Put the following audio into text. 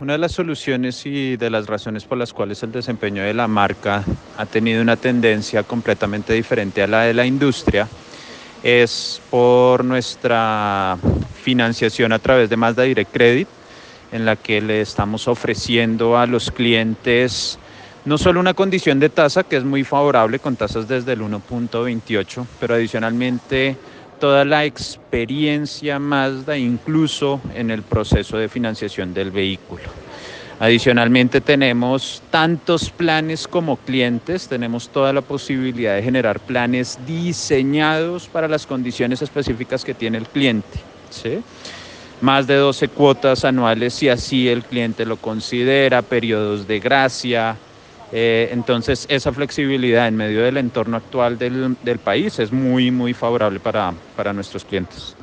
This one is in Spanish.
Una de las soluciones y de las razones por las cuales el desempeño de la marca ha tenido una tendencia completamente diferente a la de la industria es por nuestra financiación a través de Mazda Direct Credit, en la que le estamos ofreciendo a los clientes no solo una condición de tasa que es muy favorable con tasas desde el 1.28, pero adicionalmente toda la experiencia Mazda incluso en el proceso de financiación del vehículo. Adicionalmente tenemos tantos planes como clientes, tenemos toda la posibilidad de generar planes diseñados para las condiciones específicas que tiene el cliente. Más de 12 cuotas anuales si así el cliente lo considera, periodos de gracia, eh, entonces, esa flexibilidad en medio del entorno actual del, del país es muy, muy favorable para, para nuestros clientes.